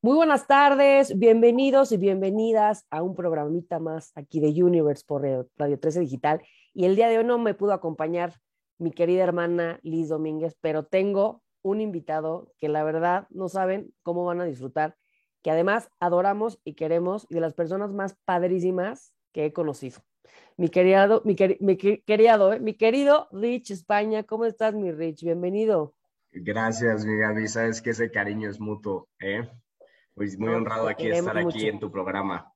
Muy buenas tardes, bienvenidos y bienvenidas a un programita más aquí de Universe por Radio 13 Digital. Y el día de hoy no me pudo acompañar mi querida hermana Liz Domínguez, pero tengo un invitado que la verdad no saben cómo van a disfrutar, que además adoramos y queremos y de las personas más padrísimas que he conocido. Mi querido, mi, mi, querido, ¿eh? mi querido Rich España, ¿cómo estás, mi Rich? Bienvenido. Gracias, mi Gaby. Sabes que ese cariño es mutuo, ¿eh? Pues muy honrado aquí estar aquí en tu programa.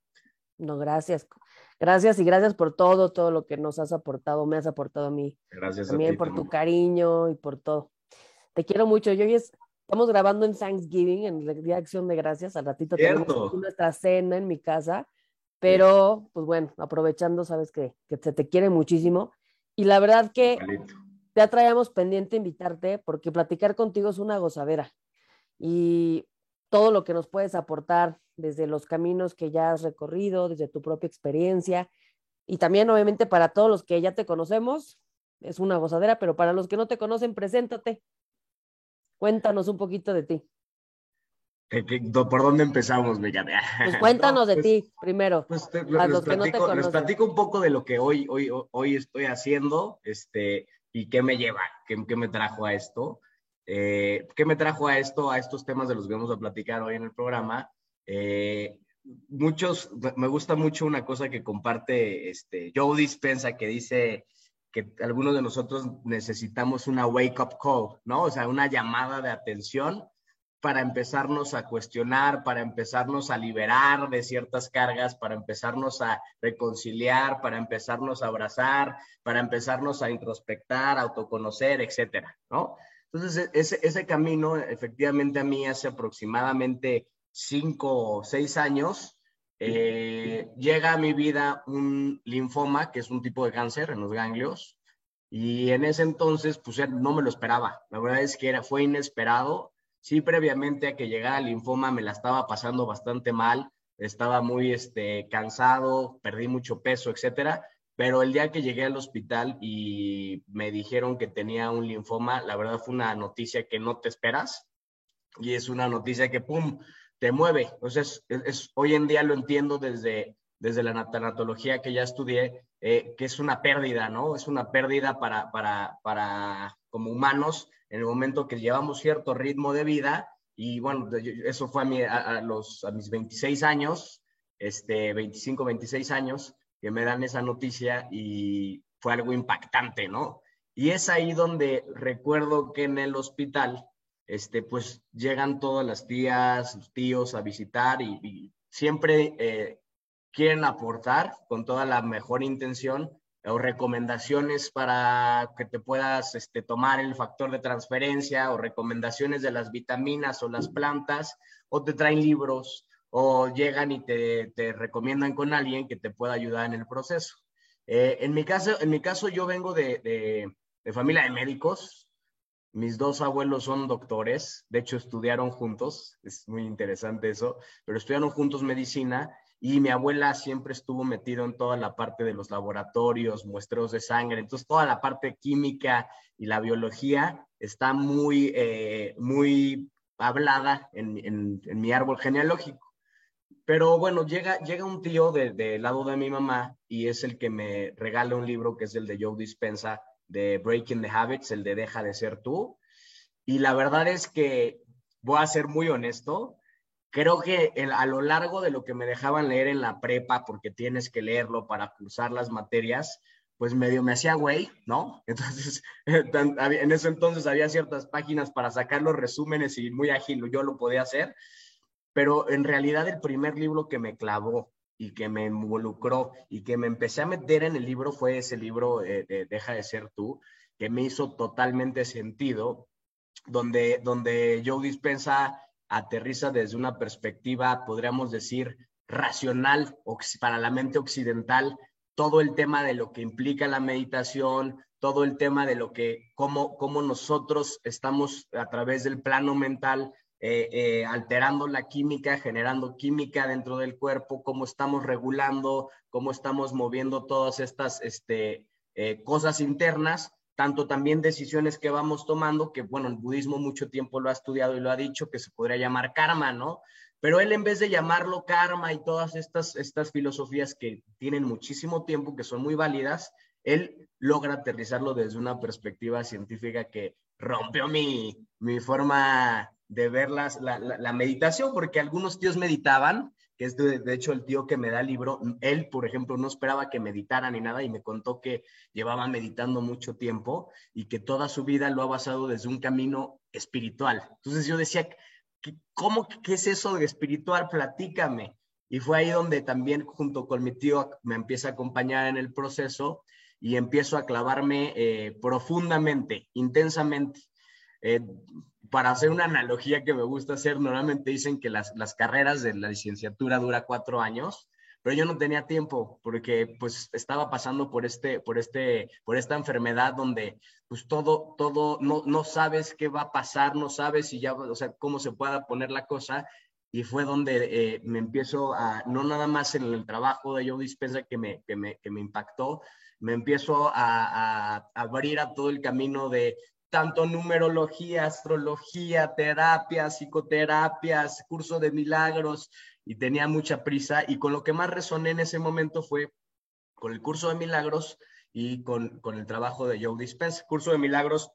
No, gracias. Gracias y gracias por todo, todo lo que nos has aportado, me has aportado a mí. Gracias También a ti, por tu cariño y por todo. Te quiero mucho. Yo hoy estamos grabando en Thanksgiving, en el Día de Acción de Gracias. Al ratito tenemos nuestra cena en mi casa. Pero, pues bueno, aprovechando, sabes que, que se te quiere muchísimo. Y la verdad que ya traíamos pendiente invitarte porque platicar contigo es una gozadera. Y todo lo que nos puedes aportar desde los caminos que ya has recorrido, desde tu propia experiencia y también obviamente para todos los que ya te conocemos, es una gozadera, pero para los que no te conocen, preséntate. Cuéntanos un poquito de ti. ¿Por dónde empezamos, Miguel? Pues cuéntanos de pues, ti primero. Pues los que no te conocen. les platico un poco de lo que hoy, hoy, hoy estoy haciendo este, y qué me lleva, qué, qué me trajo a esto. Eh, ¿Qué me trajo a esto, a estos temas de los que vamos a platicar hoy en el programa? Eh, muchos, me gusta mucho una cosa que comparte este, Joe Dispensa, que dice que algunos de nosotros necesitamos una wake-up call, ¿no? O sea, una llamada de atención para empezarnos a cuestionar, para empezarnos a liberar de ciertas cargas, para empezarnos a reconciliar, para empezarnos a abrazar, para empezarnos a introspectar, autoconocer, etcétera, ¿no? Entonces, ese, ese camino, efectivamente, a mí hace aproximadamente cinco o seis años, eh, llega a mi vida un linfoma, que es un tipo de cáncer en los ganglios, y en ese entonces, pues no me lo esperaba. La verdad es que era, fue inesperado. Sí, previamente a que llegara el linfoma me la estaba pasando bastante mal, estaba muy este, cansado, perdí mucho peso, etcétera. Pero el día que llegué al hospital y me dijeron que tenía un linfoma, la verdad fue una noticia que no te esperas y es una noticia que, ¡pum!, te mueve. Entonces, es, hoy en día lo entiendo desde, desde la tanatología que ya estudié, eh, que es una pérdida, ¿no? Es una pérdida para, para, para, como humanos, en el momento que llevamos cierto ritmo de vida, y bueno, eso fue a, mí, a, los, a mis 26 años, este, 25, 26 años, que me dan esa noticia y fue algo impactante, ¿no? Y es ahí donde recuerdo que en el hospital, este, pues llegan todas las tías, los tíos a visitar y, siempre eh, quieren aportar con toda la mejor intención o recomendaciones para que te puedas este, tomar el factor de transferencia o recomendaciones de las vitaminas o las plantas o te traen libros o llegan y te, te, recomiendan con alguien que te pueda ayudar en el proceso. Eh, en, mi caso, en mi caso, yo vengo de, de, de, familia de médicos. Mis dos abuelos son doctores, de hecho estudiaron juntos, es muy interesante eso, pero estudiaron juntos medicina y mi abuela siempre estuvo metido en toda la parte de los laboratorios, muestreos de sangre, entonces toda la parte química y la biología está muy, eh, muy hablada en, en mi árbol genealógico. Pero bueno, llega, llega un tío del de lado de mi mamá y es el que me regala un libro que es el de Joe Dispensa, de Breaking the Habits, el de Deja de ser tú. Y la verdad es que voy a ser muy honesto, creo que a lo largo de lo que me dejaban leer en la prepa, porque tienes que leerlo para cursar las materias, pues medio me hacía güey, ¿no? Entonces, en ese entonces había ciertas páginas para sacar los resúmenes y muy ágil yo lo podía hacer, pero en realidad el primer libro que me clavó y que me involucró y que me empecé a meter en el libro fue ese libro eh, de Deja de ser tú, que me hizo totalmente sentido, donde, donde Joe Dispensa aterriza desde una perspectiva, podríamos decir, racional para la mente occidental, todo el tema de lo que implica la meditación, todo el tema de lo que, cómo, cómo nosotros estamos a través del plano mental eh, eh, alterando la química, generando química dentro del cuerpo, cómo estamos regulando, cómo estamos moviendo todas estas este, eh, cosas internas tanto también decisiones que vamos tomando, que bueno, el budismo mucho tiempo lo ha estudiado y lo ha dicho, que se podría llamar karma, ¿no? Pero él en vez de llamarlo karma y todas estas, estas filosofías que tienen muchísimo tiempo, que son muy válidas, él logra aterrizarlo desde una perspectiva científica que rompió mi, mi forma de ver las, la, la, meditación, porque algunos tíos meditaban que es de, hecho el tío que me da el libro, él, por ejemplo, no esperaba que meditara ni nada y me contó que llevaba meditando mucho tiempo y que toda su vida lo ha basado desde un camino espiritual. Entonces yo decía, ¿cómo, qué es eso de espiritual? Platícame. Y fue ahí donde también junto con mi tío me empieza a acompañar en el proceso y empiezo a clavarme eh, profundamente, intensamente. Eh, para hacer una analogía que me gusta hacer, normalmente dicen que las, las carreras de la licenciatura dura cuatro años, pero yo no tenía tiempo porque pues estaba pasando por este, por este, por esta enfermedad donde pues todo, todo, no, no sabes qué va a pasar, no sabes si ya, o sea, cómo se pueda poner la cosa y fue donde eh, me empiezo a, no nada más en el trabajo de Yo Dispensa que me, que me, que me impactó, me empiezo a, a, abrir a todo el camino de tanto numerología, astrología, terapia, psicoterapias, curso de milagros, y tenía mucha prisa. Y con lo que más resoné en ese momento fue con el curso de milagros y con, con el trabajo de Joe Dispense. Curso de milagros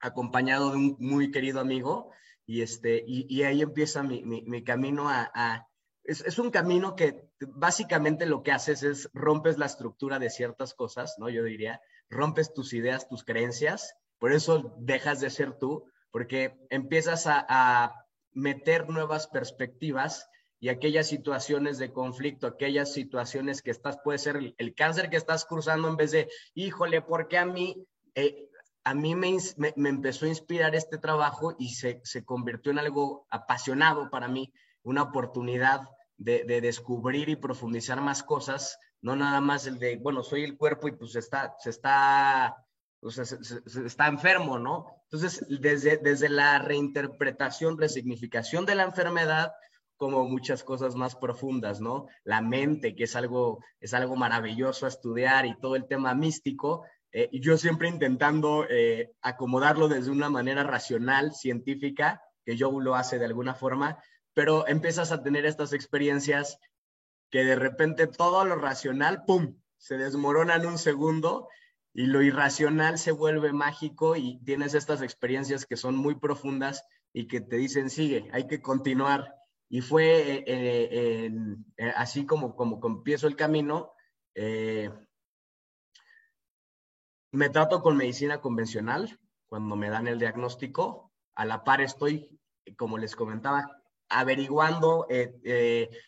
acompañado de un muy querido amigo, y, este, y, ahí empieza mi, mi, camino a... a es, es, un camino que básicamente lo que haces es rompes la estructura de ciertas cosas, ¿no? Yo diría, rompes tus ideas, tus creencias, por eso dejas de ser tú, porque empiezas a, meter nuevas perspectivas y aquellas situaciones de conflicto, aquellas situaciones que estás, puede ser el, cáncer que estás cruzando en vez de, híjole, porque a mí, eh, a mí me, me, empezó a inspirar este trabajo y se, se, convirtió en algo apasionado para mí, una oportunidad de, de, descubrir y profundizar más cosas, no nada más el de, bueno, soy el cuerpo y pues está, se está o sea, se, está enfermo, ¿no? Entonces, desde, desde la reinterpretación, resignificación de la enfermedad, como muchas cosas más profundas, ¿no? La mente, que es algo, es algo maravilloso a estudiar y todo el tema místico, eh, yo siempre intentando eh, acomodarlo desde una manera racional, científica, que yo lo hace de alguna forma, pero empiezas a tener estas experiencias que de repente todo lo racional, ¡pum!, se desmorona en un segundo y lo irracional se vuelve mágico y tienes estas experiencias que son muy profundas y que te dicen, sigue, hay que continuar. Y fue eh, eh, eh, así como, como, empiezo el camino. Me trato con medicina convencional cuando me dan el diagnóstico. A la par estoy, como les comentaba, averiguando,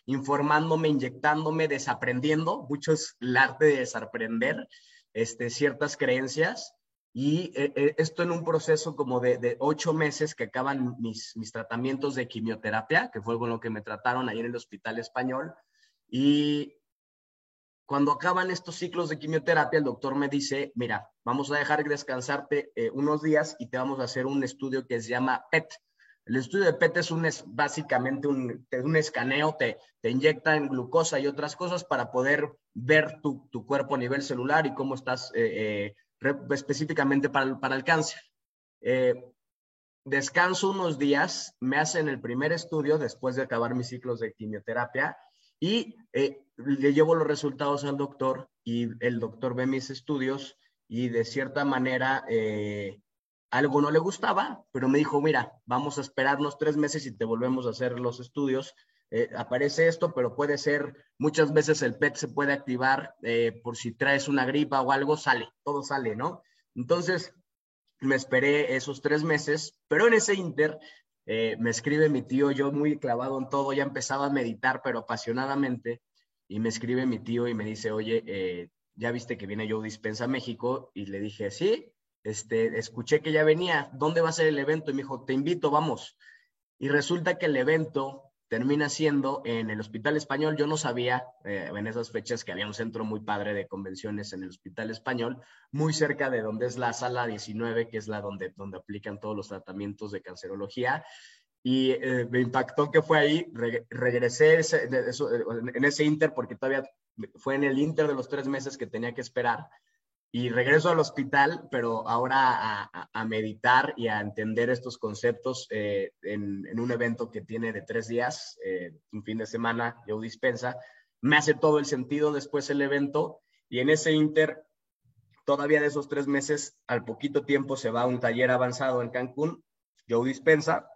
informándome, inyectándome, desaprendiendo. Mucho es el arte de desaprender este, ciertas creencias y eh, eh, esto en un proceso como de, ocho meses que acaban mis, mis tratamientos de quimioterapia, que fue con lo que me trataron ahí en el hospital español. Y cuando acaban estos ciclos de quimioterapia, el doctor me dice, mira, vamos a dejar descansarte eh, unos días y te vamos a hacer un estudio que se llama PET, el estudio de PET es, un, es básicamente un, un escaneo, te, te inyectan glucosa y otras cosas para poder ver tu, tu cuerpo a nivel celular y cómo estás eh, eh, específicamente para para el cáncer. Eh, descanso unos días, me hacen el primer estudio después de acabar mis ciclos de quimioterapia y le llevo los resultados al doctor y el doctor ve mis estudios y de cierta manera algo no le gustaba, pero me dijo, mira, vamos a esperarnos tres meses y te volvemos a hacer los estudios. Eh, aparece esto, pero puede ser, muchas veces el PET se puede activar eh, por si traes una gripa o algo, sale, todo sale, ¿no? Entonces, me esperé esos tres meses, pero en ese inter eh, me escribe mi tío, yo muy clavado en todo, ya empezaba a meditar, pero apasionadamente, y me escribe mi tío y me dice, oye, ya viste que viene Joe Dispensa a México, y le dije, sí, este, escuché que ya venía, ¿dónde va a ser el evento? Y me dijo, te invito, vamos. Y resulta que el evento termina siendo en el Hospital Español. Yo no sabía eh, en esas fechas que había un centro muy padre de convenciones en el Hospital Español, muy cerca de donde es la sala 19, que es la donde, donde aplican todos los tratamientos de cancerología. Y eh, me impactó que fue ahí, regresé en ese inter, porque todavía fue en el inter de los tres meses que tenía que esperar y regreso al hospital, pero ahora a, meditar y a entender estos conceptos eh, en, un evento que tiene de tres días, eh, un fin de semana, yo dispensa. Me hace todo el sentido después el evento y en ese inter, todavía de esos tres meses, al poquito tiempo se va a un taller avanzado en Cancún, yo dispensa,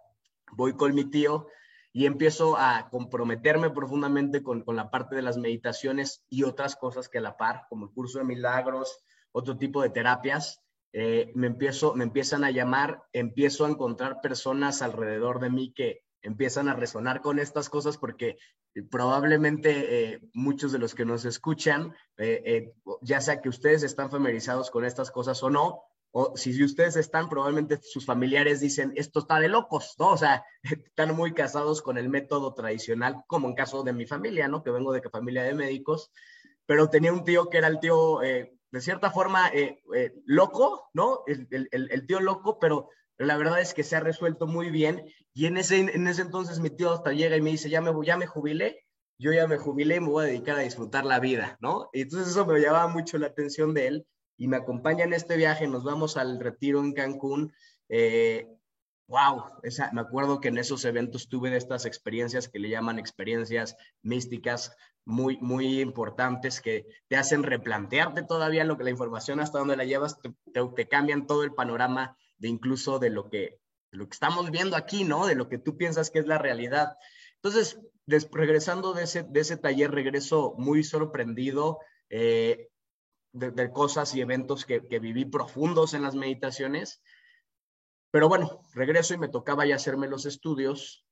voy con mi tío y empiezo a comprometerme profundamente con, con la parte de las meditaciones y otras cosas que a la par, como el curso de milagros, otro tipo de terapias, eh, me, empiezo, me empiezan a llamar, empiezo a encontrar personas alrededor de mí que empiezan a resonar con estas cosas porque eh, probablemente eh, muchos de los que nos escuchan, ya sea que ustedes están familiarizados con estas cosas o no, o si ustedes están, probablemente sus familiares dicen, esto está de locos, ¿no? O sea, están muy casados con el método tradicional, como en caso de mi familia, ¿no? Que vengo de familia de médicos, pero tenía un tío que era el tío de cierta forma, eh, eh, loco, ¿no? El, el, tío loco, pero la verdad es que se ha resuelto muy bien. Y en ese, en ese entonces mi tío hasta llega y me dice, ya me, ya me jubilé, yo ya me jubilé y me voy a dedicar a disfrutar la vida, ¿no? Y entonces eso me llamaba mucho la atención de él y me acompaña en este viaje, nos vamos al retiro en Cancún. Eh, wow, esa, me acuerdo que en esos eventos tuve estas experiencias que le llaman experiencias místicas muy, muy importantes que te hacen replantearte todavía lo que la información hasta donde la llevas, te, cambian todo el panorama de incluso de lo que, lo que estamos viendo aquí, ¿no? De lo que tú piensas que es la realidad. Entonces, regresando de ese, de ese taller, regreso muy sorprendido eh, de, cosas y eventos que, que viví profundos en las meditaciones pero bueno, regreso y me tocaba ya hacerme los estudios.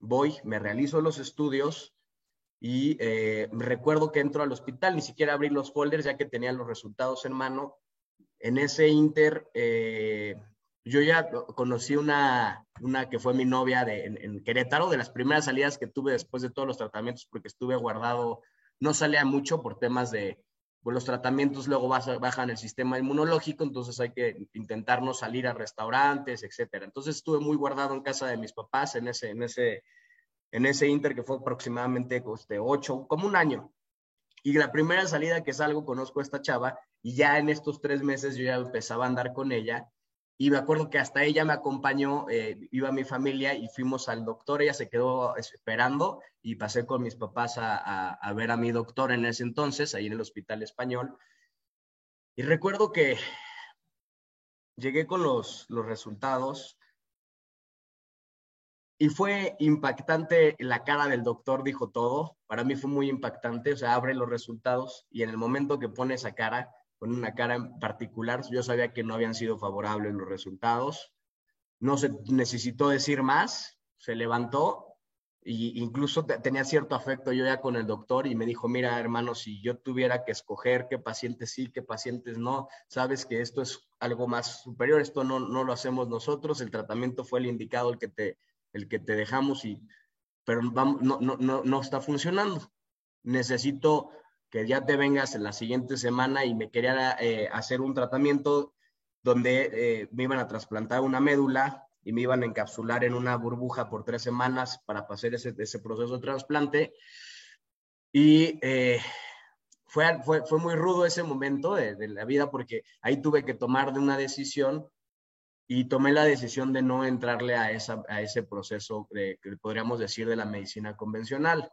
Voy, me realizo los estudios y eh, recuerdo que entro al hospital, ni siquiera abrí los folders ya que tenía los resultados en mano. En ese inter, eh, yo ya conocí una, una que fue mi novia de, en, Querétaro, de las primeras salidas que tuve después de todos los tratamientos, porque estuve guardado, no salía mucho por temas de, pues los tratamientos luego bajan el sistema inmunológico, entonces hay que intentar no salir a restaurantes, etcétera. Entonces estuve muy guardado en casa de mis papás en ese, en ese, en ese inter que fue aproximadamente este, ocho, como un año. Y la primera salida que salgo conozco a esta chava y ya en estos tres meses yo ya empezaba a andar con ella y me acuerdo que hasta ella me acompañó, eh, iba mi familia y fuimos al doctor, ella se quedó esperando y pasé con mis papás a, ver a mi doctor en ese entonces, ahí en el Hospital Español. Y recuerdo que llegué con los, los resultados y fue impactante, la cara del doctor dijo todo, para mí fue muy impactante, o sea, abre los resultados y en el momento que pone esa cara, con una cara en particular. Yo sabía que no habían sido favorables los resultados. No se necesitó decir más, se levantó e incluso tenía cierto afecto yo ya con el doctor y me dijo, mira hermano, si yo tuviera que escoger qué pacientes sí, qué pacientes no, sabes que esto es algo más superior, esto no, no lo hacemos nosotros, el tratamiento fue el indicado, el que te, el que te dejamos, y, pero no, no, no, no está funcionando. Necesito que ya te vengas en la siguiente semana y me quería eh, hacer un tratamiento donde eh, me iban a trasplantar una médula y me iban a encapsular en una burbuja por tres semanas para pasar ese, ese proceso de trasplante. Y eh, fue, fue, fue, muy rudo ese momento de, de, la vida porque ahí tuve que tomar de una decisión y tomé la decisión de no entrarle a, esa, a ese proceso que podríamos decir de la medicina convencional.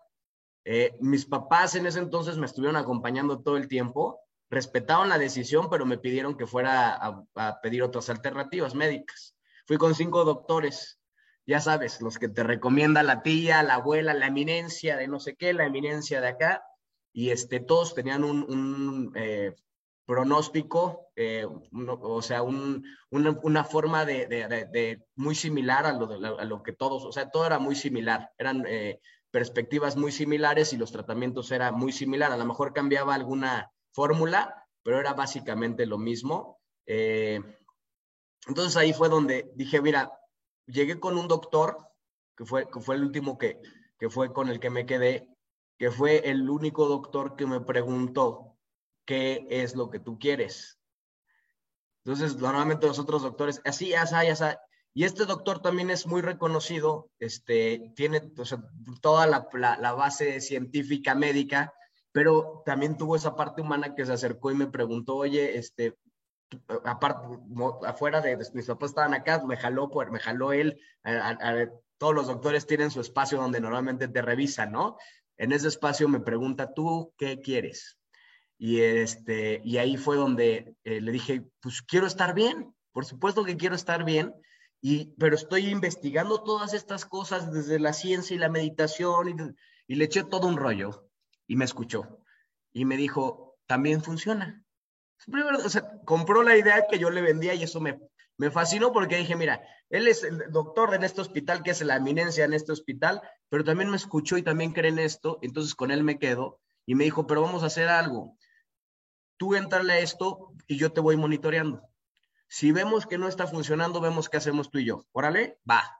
Eh, mis papás en ese entonces me estuvieron acompañando todo el tiempo, respetaron la decisión, pero me pidieron que fuera a, pedir otras alternativas médicas. Fui con cinco doctores, ya sabes, los que te recomienda la tía, la abuela, la eminencia de no sé qué, la eminencia de acá, y este, todos tenían un, eh, pronóstico, eh, o sea, una, forma de, muy similar a lo, que todos, o sea, todo era muy similar, eran eh, perspectivas muy similares y los tratamientos eran muy similares. A lo mejor cambiaba alguna fórmula, pero era básicamente lo mismo. Eh, entonces ahí fue donde dije, mira, llegué con un doctor, que fue, que fue el último que, que fue con el que me quedé, que fue el único doctor que me preguntó qué es lo que tú quieres. Entonces, normalmente los otros doctores, así, así, así. Y este doctor también es muy reconocido, este, tiene toda la, la, base científica médica, pero también tuvo esa parte humana que se acercó y me preguntó, oye, este, aparte, afuera de, mis papás estaban acá, me jaló, me jaló él, todos los doctores tienen su espacio donde normalmente te revisan, ¿no? En ese espacio me pregunta, ¿tú qué quieres? Y, este, y ahí fue donde eh, le dije, pues quiero estar bien, por supuesto que quiero estar bien, y, pero estoy investigando todas estas cosas desde la ciencia y la meditación y, le eché todo un rollo y me escuchó y me dijo, también funciona. Compró la idea que yo le vendía y eso me, me fascinó porque dije, mira, él es el doctor en este hospital, que es la eminencia en este hospital, pero también me escuchó y también cree en esto, entonces con él me quedo y me dijo, pero vamos a hacer algo. Tú entrale a esto y yo te voy monitoreando. Si vemos que no está funcionando, vemos qué hacemos tú y yo. Órale, va.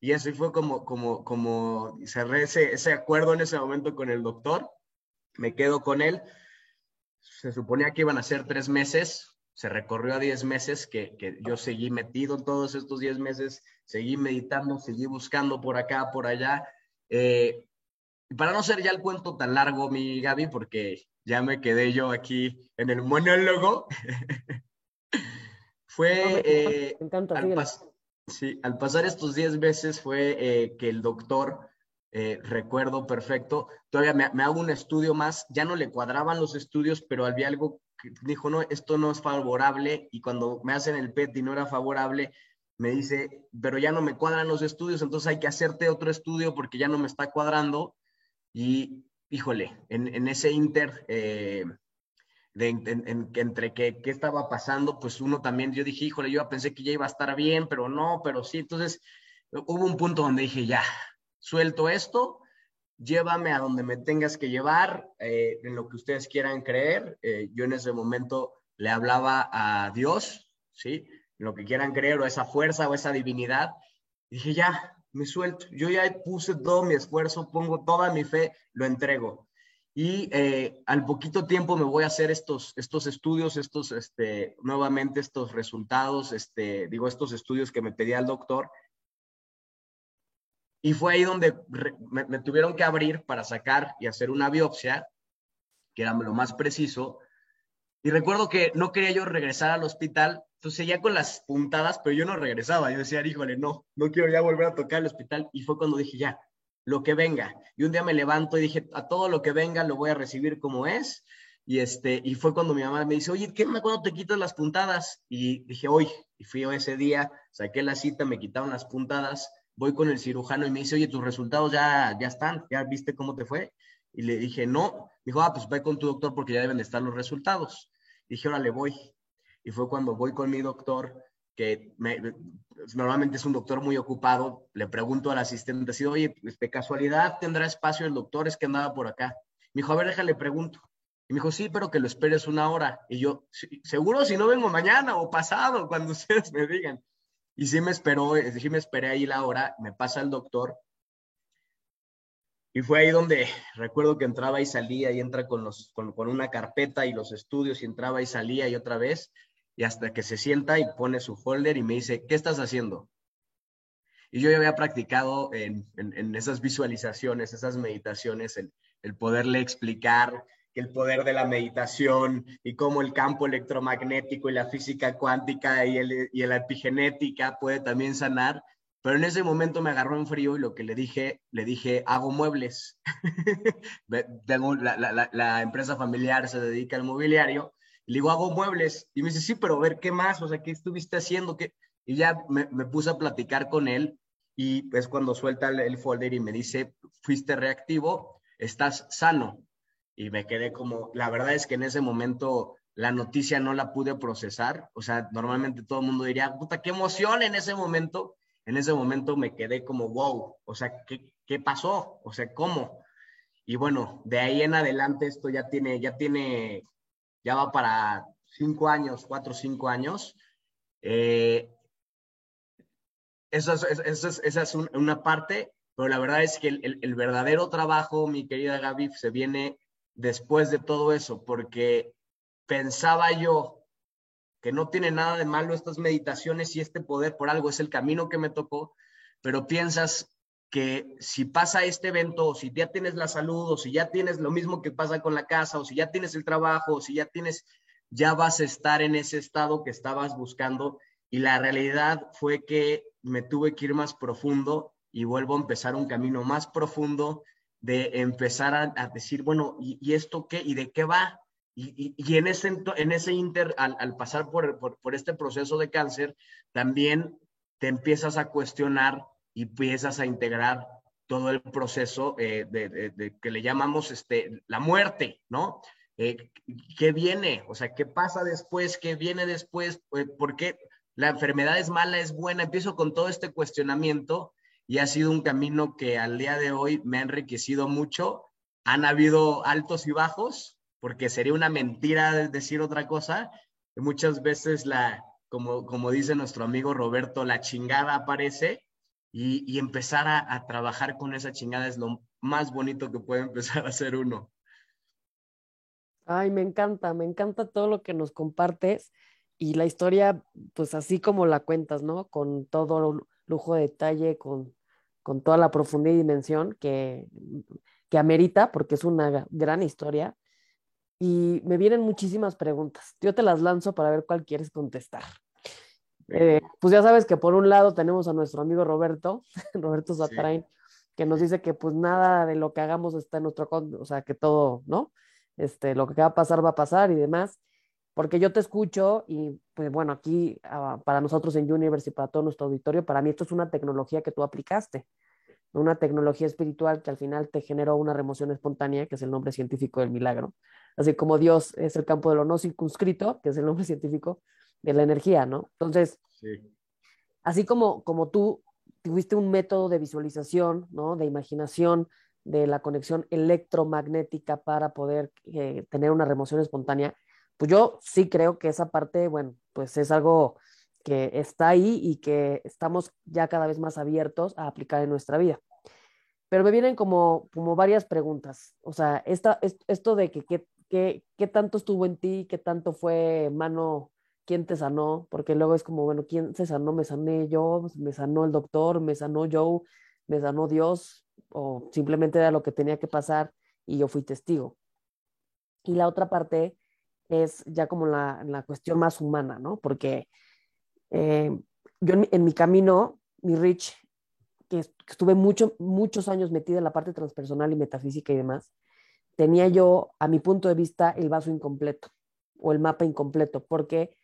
Y así fue como, como, como cerré ese, ese acuerdo en ese momento con el doctor. Me quedo con él. Se suponía que iban a ser tres meses. Se recorrió a diez meses que, que yo seguí metido todos estos diez meses. Seguí meditando, seguí buscando por acá, por allá. Eh, para no ser ya el cuento tan largo, mi Gaby, porque ya me quedé yo aquí en el monólogo. fue eh, al, sí, al, pasar estos 10 veces fue eh, que el doctor, eh, recuerdo perfecto, todavía me, hago un estudio más, ya no le cuadraban los estudios, pero había algo que dijo, no, esto no es favorable, y cuando me hacen el PET y no era favorable, me dice, pero ya no me cuadran los estudios, entonces hay que hacerte otro estudio porque ya no me está cuadrando, y híjole, en, ese inter... Eh, de, entre qué, qué estaba pasando, pues uno también, yo dije, híjole, yo pensé que ya iba a estar bien, pero no, pero sí, entonces hubo un punto donde dije, ya, suelto esto, llévame a donde me tengas que llevar, eh, en lo que ustedes quieran creer. Eh, yo en ese momento le hablaba a Dios, ¿sí? En lo que quieran creer, o esa fuerza o esa divinidad. dije, ya, me suelto. Yo ya puse todo mi esfuerzo, pongo toda mi fe, lo entrego y eh, al poquito tiempo me voy a hacer estos, estos estudios, estos, este, nuevamente estos resultados, este, digo, estos estudios que me pedía el doctor. Y fue ahí donde me, tuvieron que abrir para sacar y hacer una biopsia, que era lo más preciso. Y recuerdo que no quería yo regresar al hospital, entonces seguía con las puntadas, pero yo no regresaba. Yo decía, híjole, no, no quiero ya volver a tocar el hospital. Y fue cuando dije, ya, lo que venga. Y un día me levanto y dije, a todo lo que venga lo voy a recibir como es. Y, este, y fue cuando mi mamá me dice, oye, ¿qué me cuando te quitas las puntadas? Y dije, hoy, y fui ese día, saqué la cita, me quitaron las puntadas, voy con el cirujano y me dice, oye, tus resultados ya, ya están, ya viste cómo te fue. Y le dije, no. Me dijo, ah, pues ve con tu doctor porque ya deben de estar los resultados. dije, órale, voy. Y fue cuando voy con mi doctor, que normalmente es un doctor muy ocupado, le pregunto al asistente, si, oye, de casualidad tendrá espacio el doctor, es que andaba por acá. Me dijo, a ver, déjale, pregunto. Y me dijo, sí, pero que lo esperes una hora. Y yo, seguro si no vengo mañana o pasado, cuando ustedes me digan. Y sí me esperó, eh, sí me esperé ahí la hora, me pasa el doctor. Y fue ahí donde recuerdo que entraba y salía y entra con, los, con, con una carpeta y los estudios y entraba y salía y otra vez y hasta que se sienta y pone su folder y me dice, ¿qué estás haciendo? Y yo ya había practicado en, esas visualizaciones, esas meditaciones, el, el, poderle explicar que el poder de la meditación y cómo el campo electromagnético y la física cuántica y, el, y la epigenética puede también sanar. Pero en ese momento me agarró en frío y lo que le dije, le dije, hago muebles. La, empresa familiar se dedica al mobiliario le digo, hago muebles. Y me dice, sí, pero a ver, ¿qué más? O sea, ¿qué estuviste haciendo? ¿Qué? Y ya me, me puse a platicar con él y es cuando suelta el, folder y me dice, fuiste reactivo, estás sano. Y me quedé como, la verdad es que en ese momento la noticia no la pude procesar. O sea, normalmente todo el mundo diría, puta, qué emoción en ese momento. En ese momento me quedé como, wow, o sea, ¿qué, qué pasó? O sea, ¿cómo? Y bueno, de ahí en adelante esto ya tiene, ya tiene, ya va para cinco años, cuatro o cinco años. Eh, esa es una parte, pero la verdad es que el, el, verdadero trabajo, mi querida Gaby, se viene después de todo eso, porque pensaba yo que no tiene nada de malo estas meditaciones y este poder por algo es el camino que me tocó, pero piensas que si pasa este evento, o si ya tienes la salud, o si ya tienes lo mismo que pasa con la casa, o si ya tienes el trabajo, o si ya tienes, ya vas a estar en ese estado que estabas buscando. Y la realidad fue que me tuve que ir más profundo y vuelvo a empezar un camino más profundo de empezar a, decir, bueno, ¿y, esto qué? ¿Y de qué va? Y, y, en, ese, en ese inter, al, pasar por, por, este proceso de cáncer, también te empiezas a cuestionar y empiezas a integrar todo el proceso eh, de, que le llamamos este, la muerte, ¿no? Eh, ¿Qué viene? O sea, ¿qué pasa después? ¿Qué viene después? Eh, ¿Por qué? la enfermedad es mala, es buena. Empiezo con todo este cuestionamiento y ha sido un camino que al día de hoy me ha enriquecido mucho. Han habido altos y bajos, porque sería una mentira decir otra cosa. Muchas veces la, como, como dice nuestro amigo Roberto, la chingada aparece y, empezar a, a, trabajar con esa chingada es lo más bonito que puede empezar a hacer uno. Ay, me encanta, me encanta todo lo que nos compartes y la historia, pues así como la cuentas, ¿no? Con todo lujo de detalle, con, con toda la profundidad y dimensión que, que amerita, porque es una gran historia. Y me vienen muchísimas preguntas. Yo te las lanzo para ver cuál quieres contestar. Eh, pues ya sabes que por un lado tenemos a nuestro amigo Roberto, Roberto Zatarain, que nos dice que pues nada de lo que hagamos está en nuestro, o sea, que todo, ¿no? Este, lo que va a pasar va a pasar y demás porque yo te escucho y pues bueno, aquí ah, para nosotros en Universe y para todo nuestro auditorio, para mí esto es una tecnología que tú aplicaste, una tecnología espiritual que al final te generó una remoción espontánea, que es el nombre científico del milagro, así como Dios es el campo de lo no circunscrito, que es el nombre científico de la energía, ¿no? Entonces, así como, como tú tuviste un método de visualización, ¿no? De imaginación, de la conexión electromagnética para poder eh, tener una remoción espontánea, pues yo sí creo que esa parte, bueno, pues es algo que está ahí y que estamos ya cada vez más abiertos a aplicar en nuestra vida. Pero me vienen como, como varias preguntas. O sea, esta, esto de que qué tanto estuvo en ti, qué tanto fue mano, quién te sanó, porque luego es como, bueno, ¿quién se sanó? Me sané yo, me sanó el doctor, me sanó Joe, me sanó Dios, o simplemente era lo que tenía que pasar y yo fui testigo. Y la otra parte es ya como la, la cuestión más humana, ¿no? Porque eh, yo en mi, camino, mi Rich, que estuve mucho, muchos años metida en la parte transpersonal y metafísica y demás, tenía yo, a mi punto de vista, el vaso incompleto o el mapa incompleto, porque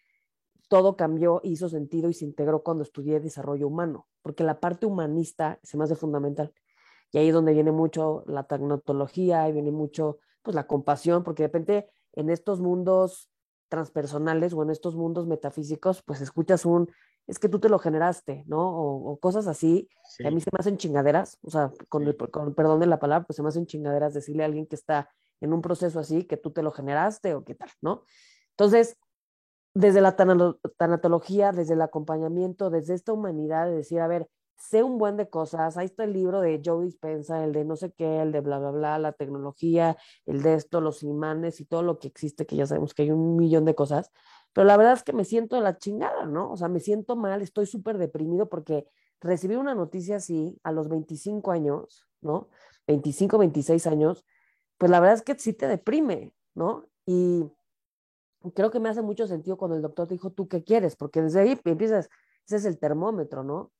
todo cambió, hizo sentido y se integró cuando estudié desarrollo humano, porque la parte humanista se me hace fundamental. Y ahí es donde viene mucho la tecnotología, y viene mucho pues la compasión, porque de repente en estos mundos transpersonales o en estos mundos metafísicos, pues escuchas un, es que tú te lo generaste, ¿no? O, cosas así, que a mí se me hacen chingaderas, o sea, con, el, con perdón de la palabra, pues se me hacen chingaderas decirle a alguien que está en un proceso así, que tú te lo generaste o qué tal, ¿no? Entonces, desde la tanatología, desde el acompañamiento, desde esta humanidad, de decir, a ver, sé un buen de cosas. Ahí está el libro de Joe Dispensa, el de no sé qué, el de bla, bla, bla, la tecnología, el de esto, los imanes y todo lo que existe, que ya sabemos que hay un millón de cosas. Pero la verdad es que me siento de la chingada, ¿no? O sea, me siento mal, estoy súper deprimido porque recibí una noticia así a los 25 años, ¿no? 25, 26 años, pues la verdad es que sí te deprime, ¿no? Y creo que me hace mucho sentido cuando el doctor te dijo, ¿tú qué quieres? Porque desde ahí empiezas, ese es el termómetro, ¿no?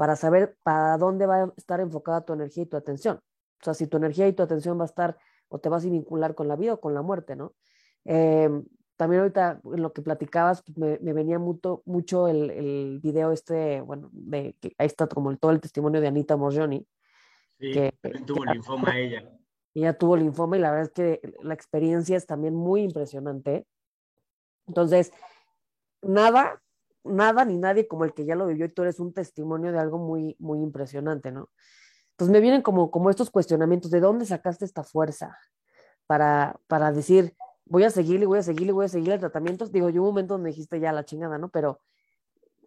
para saber para dónde va a estar enfocada tu energía y tu atención. O sea, si tu energía y tu atención va a estar o te vas a vincular con la vida o con la muerte, ¿no? Em, también ahorita en lo que platicabas, pues, me, venía mucho, mucho el, el, video este, bueno, de que ahí está como el, todo el testimonio de Anita Morgioni. Sí, que, tuvo linfoma ella. Ella tuvo linfoma y la verdad es que la experiencia es también muy impresionante. Entonces, nada, nada ni nadie como el que ya lo vivió y tú eres un testimonio de algo muy, muy impresionante, ¿no? Entonces me vienen como, como estos cuestionamientos, ¿de dónde sacaste esta fuerza para, para decir, voy a seguirle, voy a seguirle, voy a seguir el tratamiento. Digo, yo un momento donde dijiste ya la chingada, ¿no? Pero,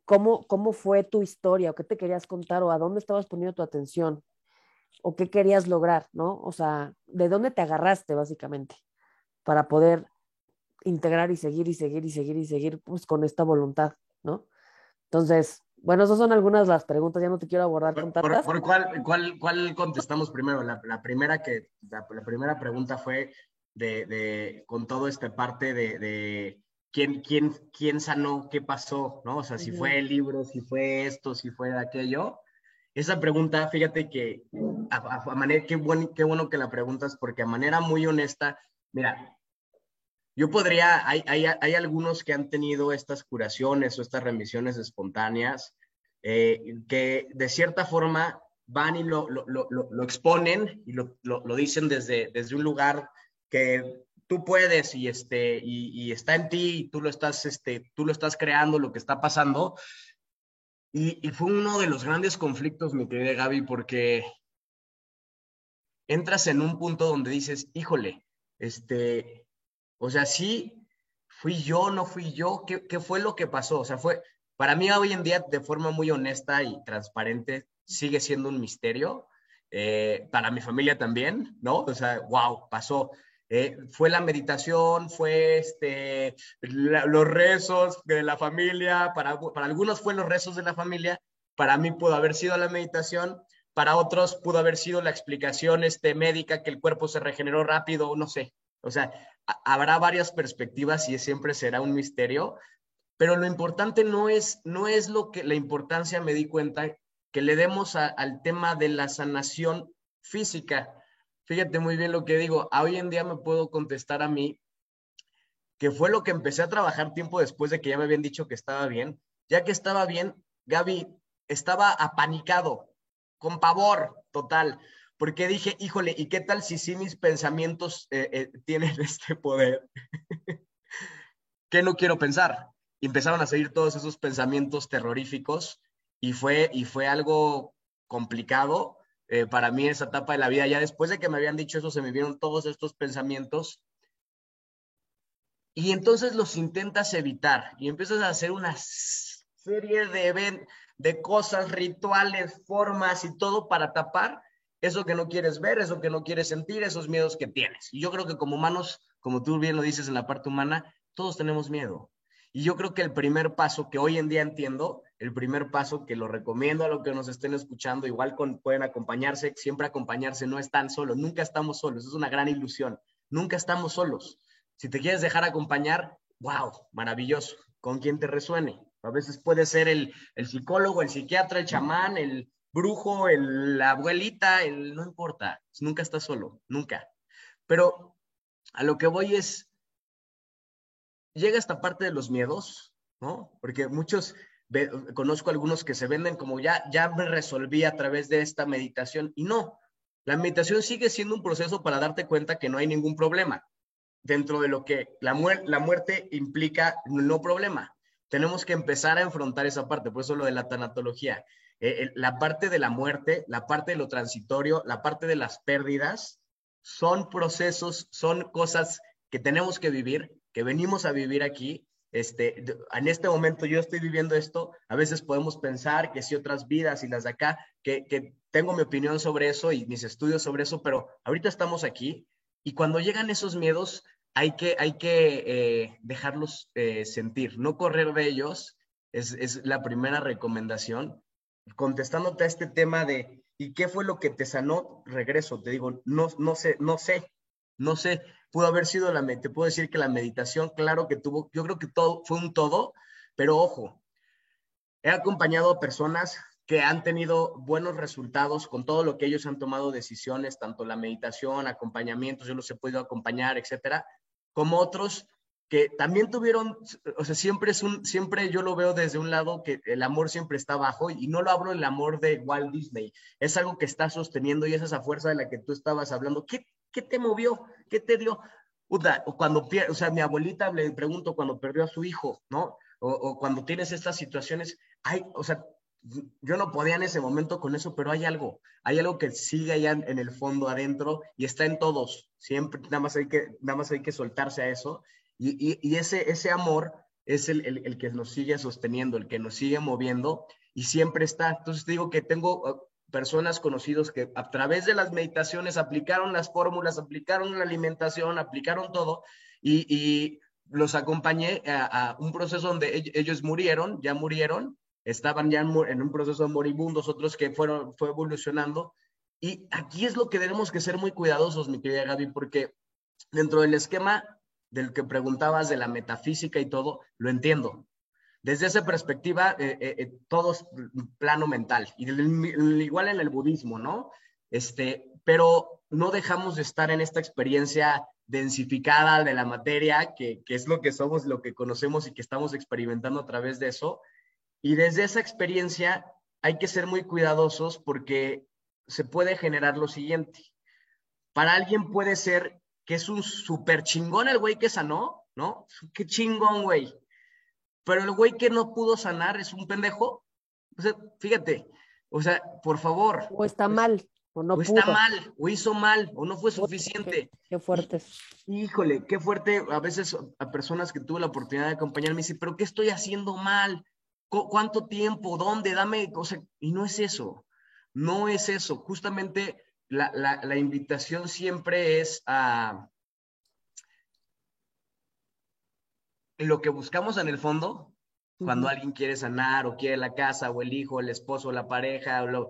¿cómo, ¿cómo fue tu historia? ¿O qué te querías contar? ¿O a dónde estabas poniendo tu atención? ¿O qué querías lograr, no? O sea, ¿de dónde te agarraste, básicamente, para poder integrar y seguir y seguir y seguir y seguir, pues, con esta voluntad, ¿no? Entonces, bueno, esas son algunas de las preguntas, ya no te quiero abordar con tantas. ¿Por, cuál, cuál, cuál, contestamos primero? La, la primera que, la, primera pregunta fue de, de, con todo este parte de, de quién, quién, quién sanó, qué pasó, ¿no? O sea, si fue el libro, si fue esto, si fue aquello. Esa pregunta, fíjate que, a, manera, qué, bueno, qué bueno que la preguntas, porque a manera muy honesta, mira, yo podría, hay, hay, hay algunos que han tenido estas curaciones o estas remisiones espontáneas, eh, que de cierta forma van y lo, lo, lo, lo exponen y lo, dicen desde, desde un lugar que tú puedes y, este, y, está en ti y tú lo estás, este, tú lo estás creando, lo que está pasando. Y, fue uno de los grandes conflictos, mi querida Gaby, porque entras en un punto donde dices, híjole, este, o sea, sí, fui yo, no fui yo, ¿qué, qué fue lo que pasó? O sea, fue, para mí hoy en día, de forma muy honesta y transparente, sigue siendo un misterio. Eh, para mi familia también, ¿no? O sea, wow, pasó. Eh, fue la meditación, fue este, los rezos de la familia, para, para algunos fue los rezos de la familia, para mí pudo haber sido la meditación, para otros pudo haber sido la explicación este, médica que el cuerpo se regeneró rápido, no sé. O sea, habrá varias perspectivas y siempre será un misterio, pero lo importante no es, no es lo que la importancia me di cuenta que le demos al tema de la sanación física fíjate muy bien lo que digo, hoy en día me puedo contestar a mí que fue lo que empecé a trabajar tiempo después de que ya me habían dicho que estaba bien. Ya que estaba bien, Gaby estaba apanicado, con pavor total, porque dije, híjole, ¿y qué tal si sí mis pensamientos eh, eh, tienen este poder? ¿Qué no quiero pensar? Empezaron a seguir todos esos pensamientos terroríficos y fue, y fue algo complicado, eh, para mí esa etapa de la vida. Ya después de que me habían dicho eso, se me vieron todos estos pensamientos. Y entonces los intentas evitar y empiezas a hacer una serie de, de cosas, rituales, formas y todo para tapar eso que no quieres ver, eso que no quieres sentir, esos miedos que tienes. Y yo creo que como humanos, como tú bien lo dices en la parte humana, todos tenemos miedo. Y yo creo que el primer paso que hoy en día entiendo, el primer paso que lo recomiendo a los que nos estén escuchando, igual pueden acompañarse, siempre acompañarse, no están solos, nunca estamos solos, es una gran ilusión, nunca estamos solos. Si te quieres dejar acompañar, wow, maravilloso, con quien te resuene. A veces puede ser el, el psicólogo, el psiquiatra, el chamán, el brujo, el, la abuelita, el, no importa, nunca estás solo, nunca. Pero a lo que voy es, llega esta parte de los miedos, ¿no? Porque muchos, conozco algunos que se venden como ya, ya me resolví a través de esta meditación y no, la meditación sigue siendo un proceso para darte cuenta que no hay ningún problema dentro de lo que la, la muerte implica no problema. Tenemos que empezar a enfrentar esa parte, por eso lo de la tanatología. Eh, la parte de la muerte, la parte de lo transitorio, la parte de las pérdidas, son procesos, son cosas que tenemos que vivir, que venimos a vivir aquí. Este, en este momento yo estoy viviendo esto, a veces podemos pensar que si otras vidas y las de acá, que, que tengo mi opinión sobre eso y mis estudios sobre eso, pero ahorita estamos aquí y cuando llegan esos miedos hay que, hay que eh, dejarlos eh, sentir, no correr de ellos, es, es la primera recomendación. Contestándote a este tema de, ¿y qué fue lo que te sanó? Regreso, te digo, no, no sé, no sé, no sé, pudo haber sido la, te puedo decir que la meditación, claro que tuvo, yo creo que todo fue un todo, pero ojo, he acompañado a personas que han tenido buenos resultados con todo lo que ellos han tomado decisiones, tanto la meditación, acompañamientos, yo los he podido acompañar, etcétera, como otros que también tuvieron, o sea, siempre es un, siempre yo lo veo desde un lado que el amor siempre está abajo y no lo hablo del amor de Walt Disney, es algo que está sosteniendo y es esa fuerza de la que tú estabas hablando. ¿Qué, qué te movió? ¿Qué te dio? cuando, o sea, mi abuelita le pregunto cuando perdió a su hijo, ¿no? O, o cuando tienes estas situaciones, hay, o sea, yo no podía en ese momento con eso, pero hay algo, hay algo que sigue allá en el fondo adentro y está en todos. Siempre, nada más hay que, nada más hay que soltarse a eso. Y, ese, ese amor es el, el, que nos sigue sosteniendo, el que nos sigue moviendo y siempre está. Entonces digo que tengo uh, personas conocidos que a través de las meditaciones aplicaron las fórmulas, aplicaron la alimentación, aplicaron todo y, los acompañé a, a, un proceso donde ellos murieron, ya murieron, estaban ya en un proceso moribundos, otros que fueron, fue evolucionando. Y aquí es lo que tenemos que ser muy cuidadosos, mi querida Gaby, porque dentro del esquema del que preguntabas de la metafísica y todo, lo entiendo. Desde esa perspectiva, eh, eh, eh todo es plano mental, y igual en el budismo, ¿no? Este, pero no dejamos de estar en esta experiencia densificada de la materia, que, que es lo que somos, lo que conocemos y que estamos experimentando a través de eso, y desde esa experiencia hay que ser muy cuidadosos porque se puede generar lo siguiente. Para alguien puede ser que es un súper chingón el güey que sanó, ¿no? Qué chingón, güey. Pero el güey que no pudo sanar es un pendejo. O sea, fíjate, o sea, por favor. O está mal, o no o está mal, o hizo mal, o no fue suficiente. Qué, fuerte. Híjole, qué fuerte. A veces a personas que tuve la oportunidad de acompañar me dicen, pero ¿qué estoy haciendo mal? ¿Cuánto tiempo? ¿Dónde? Dame, o y no es eso, no es eso. Justamente la, la, invitación siempre es a lo que buscamos en el fondo, cuando alguien quiere sanar o quiere la casa o el hijo, el esposo, la pareja, o lo,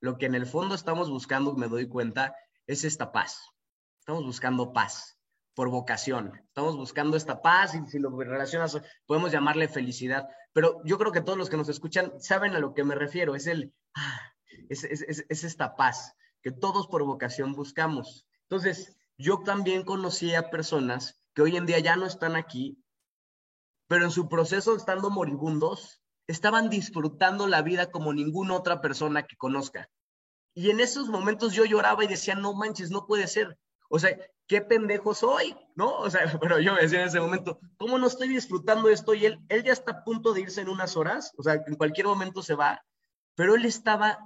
lo que en el fondo estamos buscando, me doy cuenta, es esta paz. Estamos buscando paz por vocación. Estamos buscando esta paz y si lo relacionas, podemos llamarle felicidad. Pero yo creo que todos los que nos escuchan saben a lo que me refiero. Es el, ah, es, es, es, esta paz que todos por vocación buscamos. Entonces, yo también conocí a personas que hoy en día ya no están aquí, pero en su proceso estando moribundos, estaban disfrutando la vida como ninguna otra persona que conozca. Y en esos momentos yo lloraba y decía, no manches, no puede ser. O sea, qué pendejo soy, ¿no? O sea, pero yo me decía en ese momento, ¿cómo no estoy disfrutando esto? Y él, él ya está a punto de irse en unas horas, o sea, en cualquier momento se va, pero él estaba,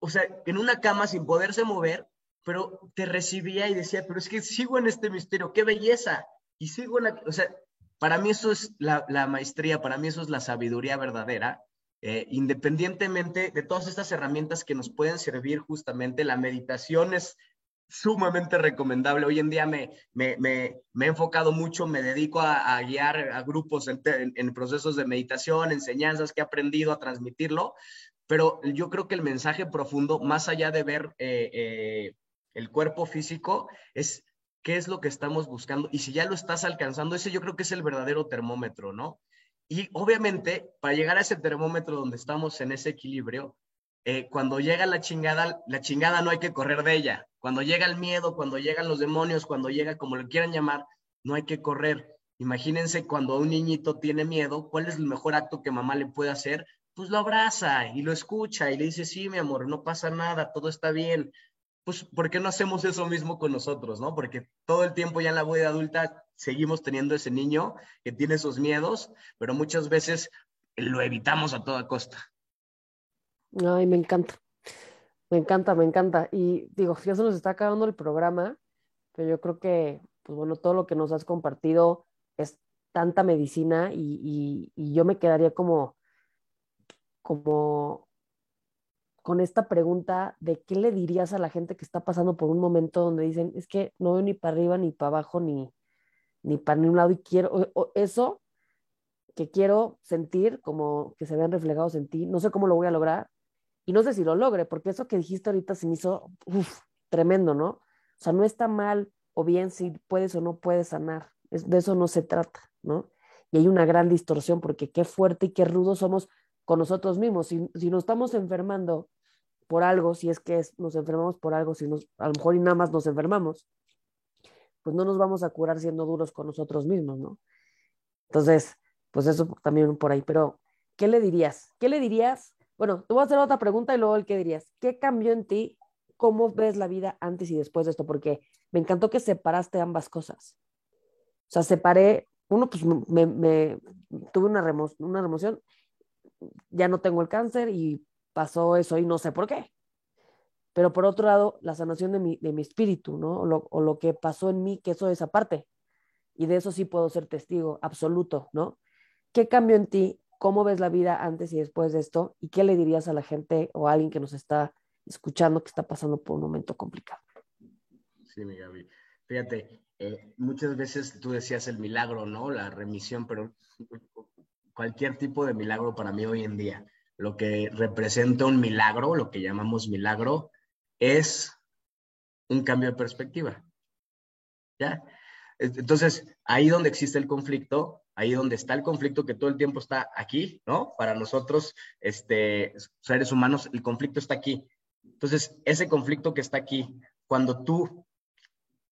o sea, en una cama sin poderse mover, pero te recibía y decía, pero es que sigo en este misterio, qué belleza, y sigo en, la, o sea, para mí eso es la, maestría, para mí eso es la sabiduría verdadera, eh, independientemente de todas estas herramientas que nos pueden servir justamente, la meditación es sumamente recomendable. Hoy en día me, me, me, me he enfocado mucho, me dedico a, guiar a grupos en, procesos de meditación, enseñanzas que he aprendido a transmitirlo, pero yo creo que el mensaje profundo, más allá de ver eh, eh, el cuerpo físico, es qué es lo que estamos buscando y si ya lo estás alcanzando, ese yo creo que es el verdadero termómetro, ¿no? Y obviamente, para llegar a ese termómetro donde estamos en ese equilibrio, eh, cuando llega la chingada, la chingada no hay que correr de ella. Cuando llega el miedo, cuando llegan los demonios, cuando llega como lo quieran llamar, no hay que correr. Imagínense cuando un niñito tiene miedo, ¿cuál es el mejor acto que mamá le puede hacer? Pues lo abraza y lo escucha y le dice, sí, mi amor, no pasa nada, todo está bien. Pues, ¿por qué no hacemos eso mismo con nosotros, no? Porque todo el tiempo ya en la vida adulta seguimos teniendo ese niño que tiene esos miedos, pero muchas veces lo evitamos a toda costa. Ay, me encanta. Me encanta, me encanta. Y digo, ya se nos está acabando el programa, pero yo creo que, pues bueno, todo lo que nos has compartido es tanta medicina y, y, yo me quedaría como, como con esta pregunta de qué le dirías a la gente que está pasando por un momento donde dicen, es que no veo ni para arriba, ni para abajo, ni, ni para ningún lado y quiero, eso que quiero sentir como que se vean reflejados en ti, no sé cómo lo voy a lograr, y no sé si lo logre, porque eso que dijiste ahorita se me hizo tremendo, ¿no? O sea, no está mal o bien si puedes o no puedes sanar. de eso no se trata, ¿no? Y hay una gran distorsión porque qué fuerte y qué rudo somos con nosotros mismos. Si, si nos estamos enfermando por algo, si es que nos enfermamos por algo, si nos, a lo mejor y nada más nos enfermamos, pues no nos vamos a curar siendo duros con nosotros mismos, ¿no? Entonces, pues eso también por ahí. Pero, ¿qué le dirías? ¿Qué le dirías? Bueno, te voy a hacer otra pregunta y luego el qué dirías. ¿Qué cambió en ti? ¿Cómo ves la vida antes y después de esto? Porque me encantó que separaste ambas cosas. O sea, separé, uno, pues me, me tuve una, una remoción, ya no tengo el cáncer y pasó eso y no sé por qué. Pero por otro lado, la sanación de mi, de mi espíritu, ¿no? O lo, que pasó en mí, que eso es aparte. Y de eso sí puedo ser testigo absoluto, ¿no? ¿Qué cambió en ti? ¿Cómo ves la vida antes y después de esto? ¿Y qué le dirías a la gente o a alguien que nos está escuchando que está pasando por un momento complicado? Sí, mi Gaby. Fíjate, eh, muchas veces tú decías el milagro, ¿no? La remisión, pero cualquier tipo de milagro para mí hoy en día, lo que representa un milagro, lo que llamamos milagro, es un cambio de perspectiva. ¿Ya? Entonces, ahí donde existe el conflicto, ahí donde está el conflicto que todo el tiempo está aquí, ¿no? Para nosotros, este, seres humanos, el conflicto está aquí. Entonces, ese conflicto que está aquí, cuando tú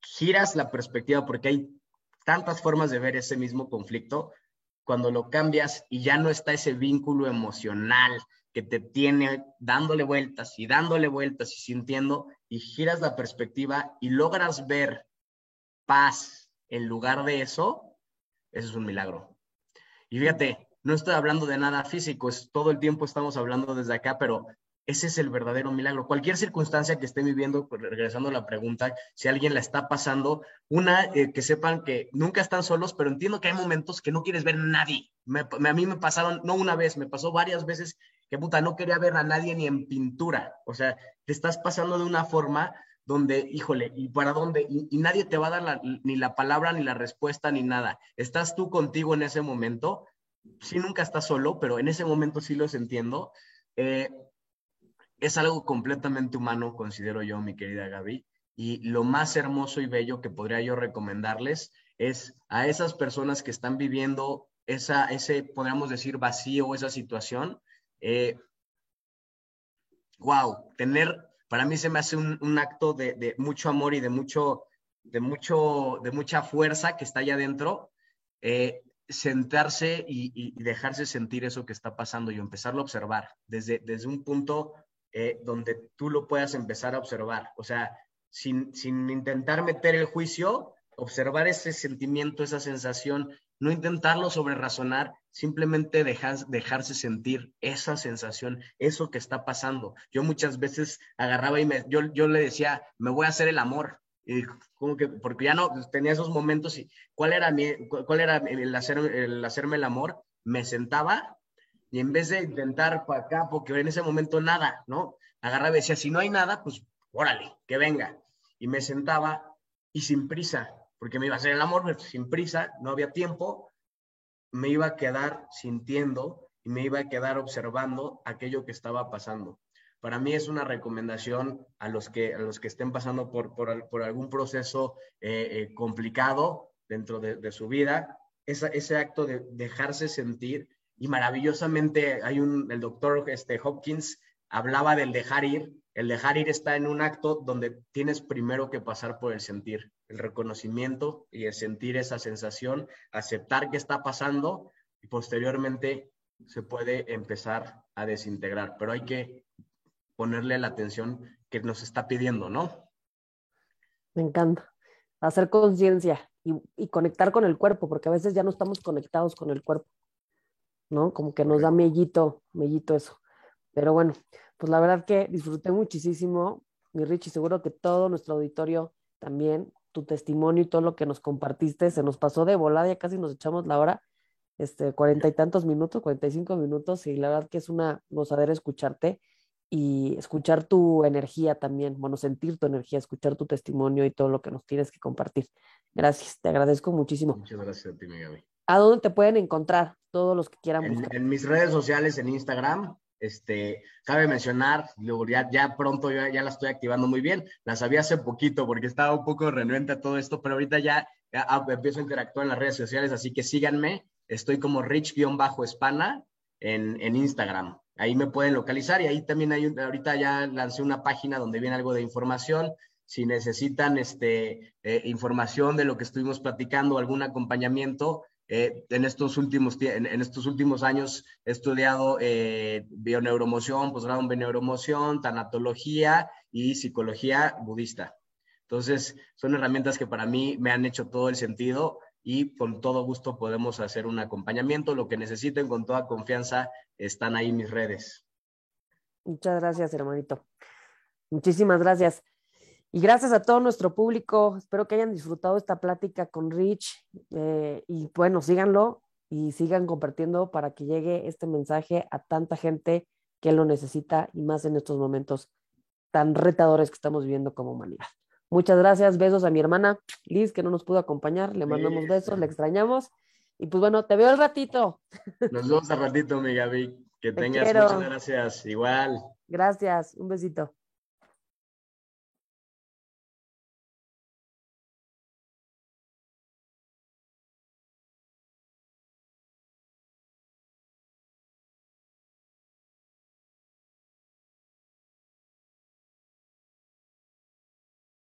giras la perspectiva, porque hay tantas formas de ver ese mismo conflicto, cuando lo cambias y ya no está ese vínculo emocional que te tiene dándole vueltas y dándole vueltas y sintiendo, y giras la perspectiva y logras ver paz, en lugar de eso, eso es un milagro. Y fíjate, no estoy hablando de nada físico, es todo el tiempo estamos hablando desde acá, pero ese es el verdadero milagro. Cualquier circunstancia que esté viviendo, pues, regresando a la pregunta, si alguien la está pasando, una, eh, que sepan que nunca están solos, pero entiendo que hay momentos que no quieres ver a nadie. a mí me pasaron, no una vez, me pasó varias veces que puta, no quería ver a nadie ni en pintura. O sea, te estás pasando de una forma donde, híjole, ¿y para dónde? Y, nadie te va a dar ni la palabra, ni la respuesta, ni nada. Estás tú contigo en ese momento. Sí, nunca estás solo, pero en ese momento sí los entiendo. Eh, es algo completamente humano, considero yo, mi querida Gaby. Y lo más hermoso y bello que podría yo recomendarles es a esas personas que están viviendo esa, ese, podríamos decir, vacío esa situación. wow, eh, tener para mí se me hace un, acto de, mucho amor y de mucho, de mucho, de mucha fuerza que está allá adentro, eh, sentarse y, dejarse sentir eso que está pasando y empezarlo a observar desde, desde un punto eh, donde tú lo puedas empezar a observar. O sea, sin, sin intentar meter el juicio, observar ese sentimiento, esa sensación, no intentarlo sobre razonar, simplemente dejarse sentir esa sensación, eso que está pasando. Yo muchas veces agarraba y me, yo, yo le decía, me voy a hacer el amor. Y como que, porque ya no, tenía esos momentos y cuál era, mi, cuál era el, hacer, el hacerme el amor, me sentaba y en vez de intentar para acá, porque en ese momento nada, ¿no? Agarraba y decía, si no hay nada, pues órale, que venga. Y me sentaba y sin prisa, porque me iba a hacer el amor sin prisa, no había tiempo, me iba a quedar sintiendo y me iba a quedar observando aquello que estaba pasando. Para mí es una recomendación a los que, a los que estén pasando por, por, algún proceso eh, eh, complicado dentro de, su vida, ese acto de dejarse sentir y maravillosamente hay un, el doctor este, Hopkins hablaba del dejar ir, el dejar ir está en un acto donde tienes primero que pasar por el sentir, el reconocimiento y el sentir esa sensación, aceptar qué está pasando y posteriormente se puede empezar a desintegrar, pero hay que ponerle la atención que nos está pidiendo, ¿no? Me encanta. Hacer conciencia y, conectar con el cuerpo, porque a veces ya no estamos conectados con el cuerpo, ¿no? Como que nos da mellito, mellito eso. Pero bueno, pues la verdad que disfruté muchísimo, mi Richie, seguro que todo nuestro auditorio también, tu testimonio y todo lo que nos compartiste, se nos pasó de volada, ya casi nos echamos la hora, este, cuarenta y tantos minutos, cuarenta y cinco minutos, y la verdad que es una gozadera escucharte y escuchar tu energía también, bueno, sentir tu energía, escuchar tu testimonio y todo lo que nos tienes que compartir. Gracias, te agradezco muchísimo. Muchas gracias a ti, mi Gaby. ¿A dónde te pueden encontrar todos los que quieran buscar? En, mis redes sociales, en Instagram, este, cabe mencionar, ya, ya pronto ya, ya la estoy activando muy bien. La sabía hace poquito porque estaba un poco renuente a todo esto, pero ahorita ya, ah, empiezo a interactuar en las redes sociales, así que síganme. Estoy como rich-espana en, en Instagram. Ahí me pueden localizar y ahí también hay, ahorita ya lancé una página donde viene algo de información. si necesitan este, eh, información de lo que estuvimos platicando, algún acompañamiento, eh, en, estos últimos, en, estos últimos años he estudiado eh, bioneuromoción, posgrado en bioneuromoción, tanatología y psicología budista. Entonces, son herramientas que para mí me han hecho todo el sentido y con todo gusto podemos hacer un acompañamiento. Lo que necesiten, con toda confianza, están ahí mis redes. Muchas gracias, hermanito. Muchísimas gracias. Y gracias a todo nuestro público. Espero que hayan disfrutado esta plática con Rich. Eh, y bueno, síganlo y sigan compartiendo para que llegue este mensaje a tanta gente que lo necesita y más en estos momentos tan retadores que estamos viviendo como humanidad. Muchas gracias, besos a mi hermana Liz, que no nos pudo acompañar, le mandamos besos, le extrañamos. Y pues bueno, te veo el ratito. Nos vemos al ratito, mi Gaby. Que tengas muchas gracias. Igual. Gracias, un besito.